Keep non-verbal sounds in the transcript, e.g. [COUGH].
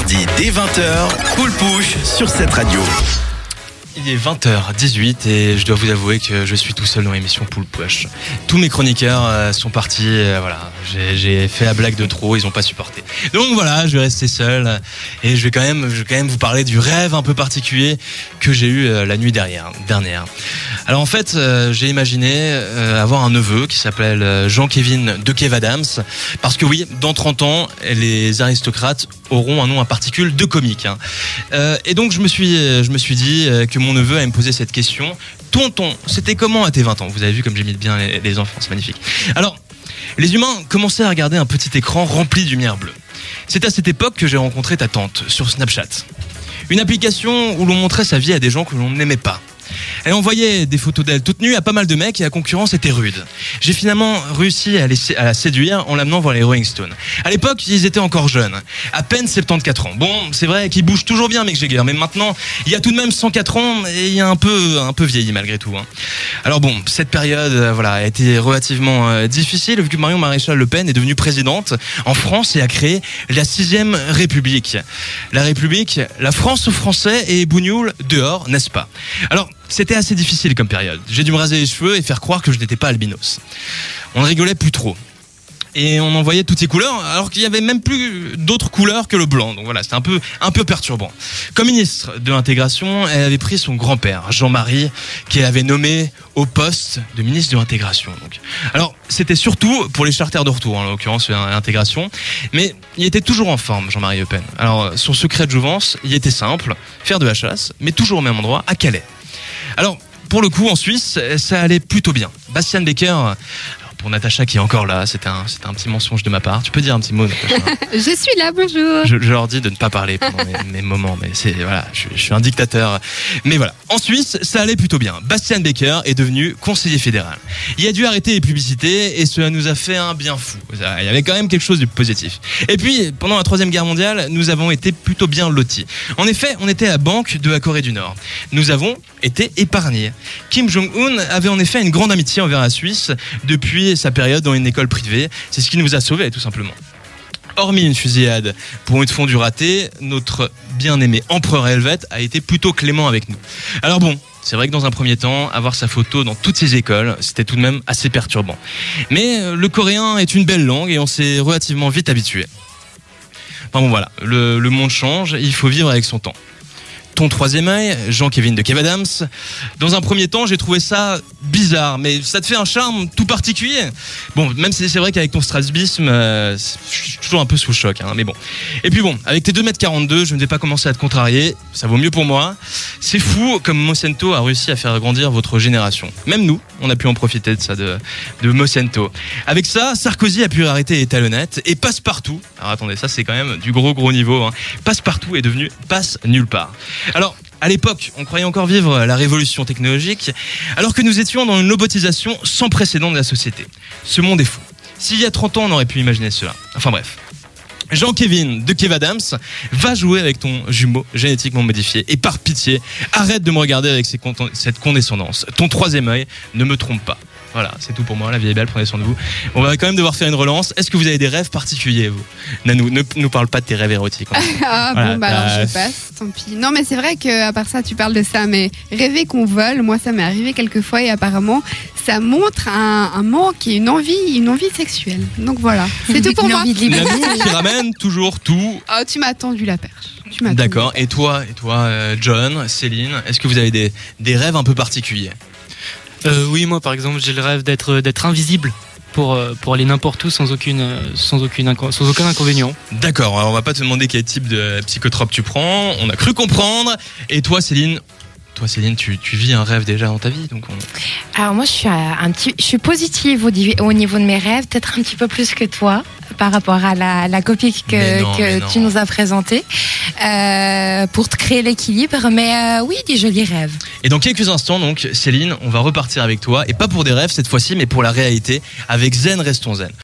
mardi dès 20h, Cool Push sur cette radio. Il est 20h18 et je dois vous avouer que je suis tout seul dans l'émission Pool Push. Tous mes chroniqueurs euh, sont partis, euh, voilà, j'ai- fait la blague de trop, ils n'ont pas supporté. Donc voilà, je vais rester seul et je vais quand même, je vais quand même vous parler du rêve un peu particulier que j'ai eu euh, la nuit dernière. dernière. Alors en fait, j'ai imaginé avoir un neveu qui s'appelle Jean-Kévin de Kev Adams, parce que oui, dans 30 ans, les aristocrates auront un nom à particules de comique. hein. Et donc je me suis, je me suis dit que mon neveu allait me poser cette question. Tonton, c'était comment à tes 20 ans? Vous avez vu comme j'imite bien les, les enfants, c'est magnifique. Alors, les humains commençaient à regarder un petit écran rempli de lumière bleue. C'est à cette époque que j'ai rencontré ta tante sur Snapchat. Une application où l'on montrait sa vie à des gens que l'on n'aimait pas. Elle envoyait des photos d'elle toute nue à pas mal de mecs et la concurrence était rude. J'ai finalement réussi à, la séduire en l'amenant voir les Rolling Stones. À l'époque, ils étaient encore jeunes, à peine 74 ans. Bon, c'est vrai qu'ils bougent toujours bien, Mick Jagger, mais maintenant, il y a tout de même 104 ans et il y a un peu, un peu vieilli malgré tout. hein. Alors bon, cette période, euh, voilà, a été relativement euh, difficile vu que Marion Maréchal Le Pen est devenue présidente en France et a créé la sixième République. La République, la France aux Français et Bougnoul dehors, n'est-ce pas? Alors, c'était assez difficile comme période. J'ai dû me raser les cheveux et faire croire que je n'étais pas albinos. On ne rigolait plus trop. Et on en voyait toutes ces couleurs, alors qu'il y avait même plus d'autres couleurs que le blanc. Donc voilà, c'était un peu, un peu perturbant. Comme ministre de l'intégration, elle avait pris son grand-père, Jean-Marie, qu'elle avait nommé au poste de ministre de l'intégration. Alors c'était surtout pour les charters de retour, en l'occurrence l'intégration, mais il était toujours en forme, Jean-Marie Le Pen. Alors son secret de jouvence, il était simple, faire de la chasse, mais toujours au même endroit, à Calais. Alors, pour le coup, en Suisse, ça allait plutôt bien. Bastian Becker, pour Natacha qui est encore là, c'était un, un petit mensonge de ma part. Tu peux dire un petit mot, Natacha [LAUGHS] Je suis là, bonjour. je, je leur dis de ne pas parler pendant mes, mes moments, mais c'est voilà, je, je suis un dictateur. Mais voilà, en Suisse, ça allait plutôt bien. Bastian Becker est devenu conseiller fédéral. Il a dû arrêter les publicités et cela nous a fait un bien fou. Il y avait quand même quelque chose de positif. Et puis, pendant la troisième guerre mondiale, nous avons été plutôt bien lotis. En effet, on était à la banque de la Corée du Nord. Nous avons été épargnés. Kim Jong-un avait en effet une grande amitié envers la Suisse depuis sa période dans une école privée. C'est ce qui nous a sauvés, tout simplement. Hormis une fusillade pour une fondue ratée, notre bien-aimé empereur helvète a été plutôt clément avec nous. Alors bon, c'est vrai que dans un premier temps, avoir sa photo dans toutes ces écoles, c'était tout de même assez perturbant. Mais euh, le coréen est une belle langue et on s'est relativement vite habitué. Enfin bon voilà, le, le monde change, il faut vivre avec son temps. Ton troisième œil, Jean-Kévin de Kev Adams. Dans un premier temps, j'ai trouvé ça bizarre, mais ça te fait un charme tout particulier. Bon, même si c'est vrai qu'avec ton strasbisme, euh, je suis toujours un peu sous le choc, hein, mais bon. Et puis bon, avec tes 2m42, je ne vais pas commencer à te contrarier, ça vaut mieux pour moi. C'est fou comme Mocento a réussi à faire grandir votre génération. Même nous, on a pu en profiter de ça, de, de. Avec ça, Sarkozy a pu arrêter les talonnettes et Passepartout, alors attendez, ça c'est quand même du gros gros niveau, hein. Passepartout est devenu passe nulle part. Alors, à l'époque, on croyait encore vivre la révolution technologique, alors que nous étions dans une robotisation sans précédent de la société. Ce monde est fou. S'il y a 30 ans, on aurait pu imaginer cela. Enfin bref. Jean-Kévin de Kev Adams va jouer avec ton jumeau génétiquement modifié. Et par pitié, arrête de me regarder avec cette condescendance. Ton troisième œil ne me trompe pas. Voilà, c'est tout pour moi. La vie est belle, prenez soin de vous. On va quand même devoir faire une relance. Est-ce que vous avez des rêves particuliers, vous? Nanou, ne nous parle pas de tes rêves érotiques. [LAUGHS] Ah Voilà, bon, bah alors bah, je passe, tant pis. Non, mais c'est vrai que à part ça, tu parles de ça, mais rêver qu'on vole, moi ça m'est arrivé quelques fois et apparemment ça montre un, un manque et une envie, une envie sexuelle. Donc voilà, c'est [LAUGHS] tout pour Une moi. envie de liberté. Nanou qui ramène toujours tout Oh, tu m'as tendu la perche. Tu m'as tendu. D'accord. Et toi, et toi, euh, John, Céline, est-ce que vous avez des, des rêves un peu particuliers? Euh, oui, moi par exemple, j'ai le rêve d'être d'être invisible pour euh, pour aller n'importe où sans aucune euh, sans aucune inco- sans aucun inconvénient. D'accord. Alors on va pas te demander quel type de psychotrope tu prends. On a cru comprendre. Et toi, Céline, toi, Céline, tu, tu vis un rêve déjà dans ta vie, donc on- Alors moi, je suis un petit, je suis positive au niveau de mes rêves, peut-être un petit peu plus que toi par rapport à la, la copie que, non, tu nous as présentée euh, pour te créer l'équilibre. Mais euh, oui, des jolis rêves. Et dans quelques instants, donc, Céline, on va repartir avec toi, et pas pour des rêves cette fois-ci, mais pour la réalité, avec Zen Restons Zen.